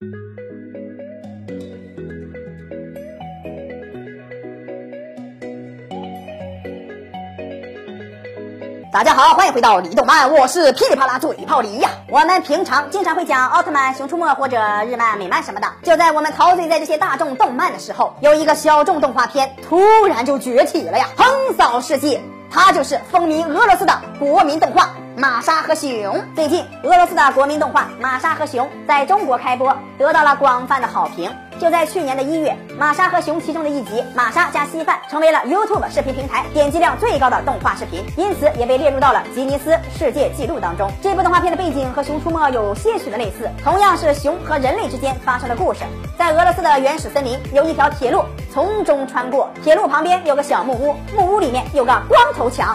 大家好，欢迎回到李动漫，我是噼里啪啦嘴炮李呀。我们平常经常会讲奥特曼、熊出没或者日漫、美漫什么的。就在我们陶醉在这些大众动漫的时候，有一个小众动画片突然就崛起了呀，横扫世界。它就是风靡俄罗斯的国民动画《玛莎和熊》。最近，俄罗斯的国民动画《玛莎和熊》在中国开播，得到了广泛的好评。就在去年的一月，《玛莎和熊》其中的一集《玛莎加稀饭》成为了 YouTube 视频平台点击量最高的动画视频，因此也被列入到了吉尼斯世界纪录当中。这部动画片的背景和《熊出没》有些许的类似，同样是熊和人类之间发生的故事。在俄罗斯的原始森林，有一条铁路从中穿过，铁路旁边有个小木屋，木屋里面有个光头强。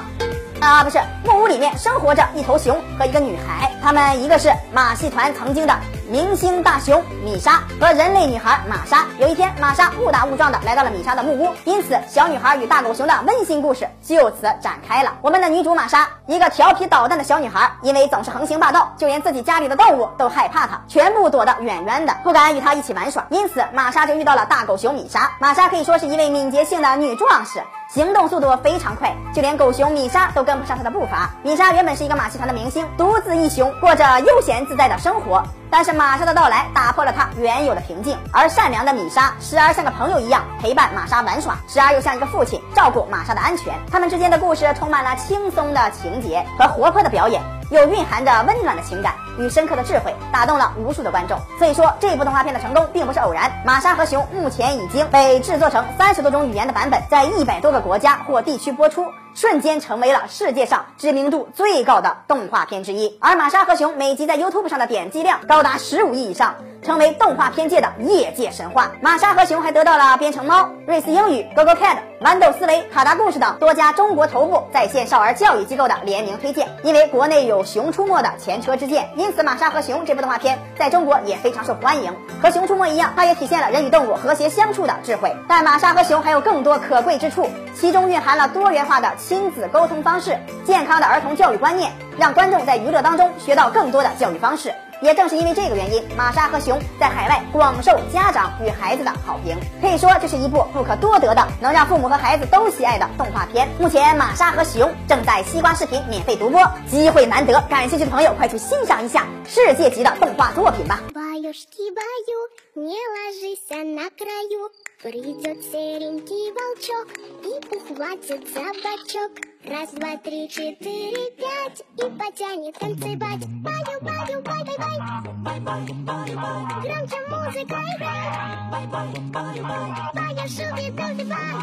啊，不是，木屋里面生活着一头熊和一个女孩，他们一个是马戏团曾经的明星大熊米莎和人类女孩玛莎。有一天，玛莎误打误撞的来到了米莎的木屋，因此小女孩与大狗熊的温馨故事就此展开了。我们的女主玛莎，一个调皮捣蛋的小女孩，因为总是横行霸道，就连自己家里的动物都害怕她，全部躲得远远的，不敢与她一起玩耍。因此，玛莎就遇到了大狗熊米莎。玛莎可以说是一位敏捷性的女壮士。行动速度非常快，就连狗熊米莎都跟不上她的步伐。米莎原本是一个马戏团的明星，独自一雄，过着悠闲自在的生活。但是玛莎的到来打破了他原有的平静，而善良的米莎时而像个朋友一样陪伴玛莎玩耍，时而又像一个父亲照顾玛莎的安全。他们之间的故事充满了轻松的情节和活泼的表演。又蕴含着温暖的情感与深刻的智慧，打动了无数的观众。所以说，这部动画片的成功并不是偶然。玛莎和熊目前已经被制作成三十多种语言的版本，在一百多个国家或地区播出，瞬间成为了世界上知名度最高的动画片之一。而玛莎和熊每集在 YouTube 上的点击量高达十五亿以上。成为动画片界的业界神话。玛莎和熊还得到了编程猫、瑞思英语、GoGoCat、豌豆思维、卡达故事等多家中国头部在线少儿教育机构的联名推荐。因为国内有《熊出没》的前车之鉴，因因此玛莎和熊这部动画片在中国也非常受欢迎。和《熊出没》一样，它也体现了人与动物和谐相处的智慧。但玛莎和熊还有更多可贵之处，其中蕴含了多元化的亲子沟通方式、健康的儿童教育观念，让观众在娱乐当中学到更多的教育方式。也正是因为这个原因，玛莎和熊在海外广受家长与孩子的好评，可以说这是一部不可多得的能让父母和孩子都喜爱的动画片。目前，玛莎和熊正在西瓜视频免费独播，机会难得，感兴趣的朋友快去欣赏一下世界级的动画作品吧。Баюшки, баю, не ложись а на краю. Придет серенький волчок и ухватит за бочок. Раз, два, три, четыре, пять и потянет танцевать. Баю, баю, бай, бай, бай. Бай, бай, бай, бай. Громче музыка играет. Бай, бай, бай, бай. Баюшек и танцевать.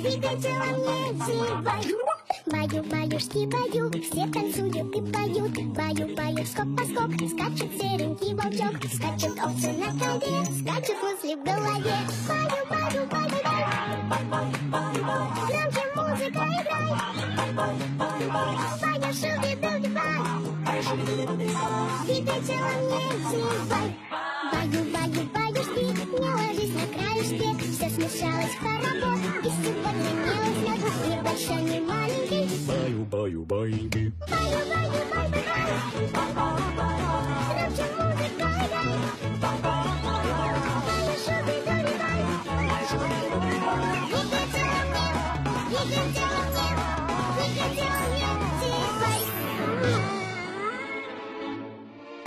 Двигателем не зевай. Баю, баюшки, баю Все танцуют и поют. Баю, баю, скок по скок Скачет серенький волчок Скачет овцы на траве Скачет мысли в голове. Баю, баю, бай, бай Громче музыка играй Баю, шуби, дуби, бай. Двигай телом, не зевай Баю, баю, баюшки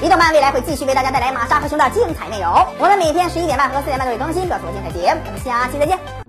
李动漫未来会继续为大家带来玛莎和熊的精彩内容。我们每天十一点半和四点半都会更新，不要错过精彩节目。我们下期再见。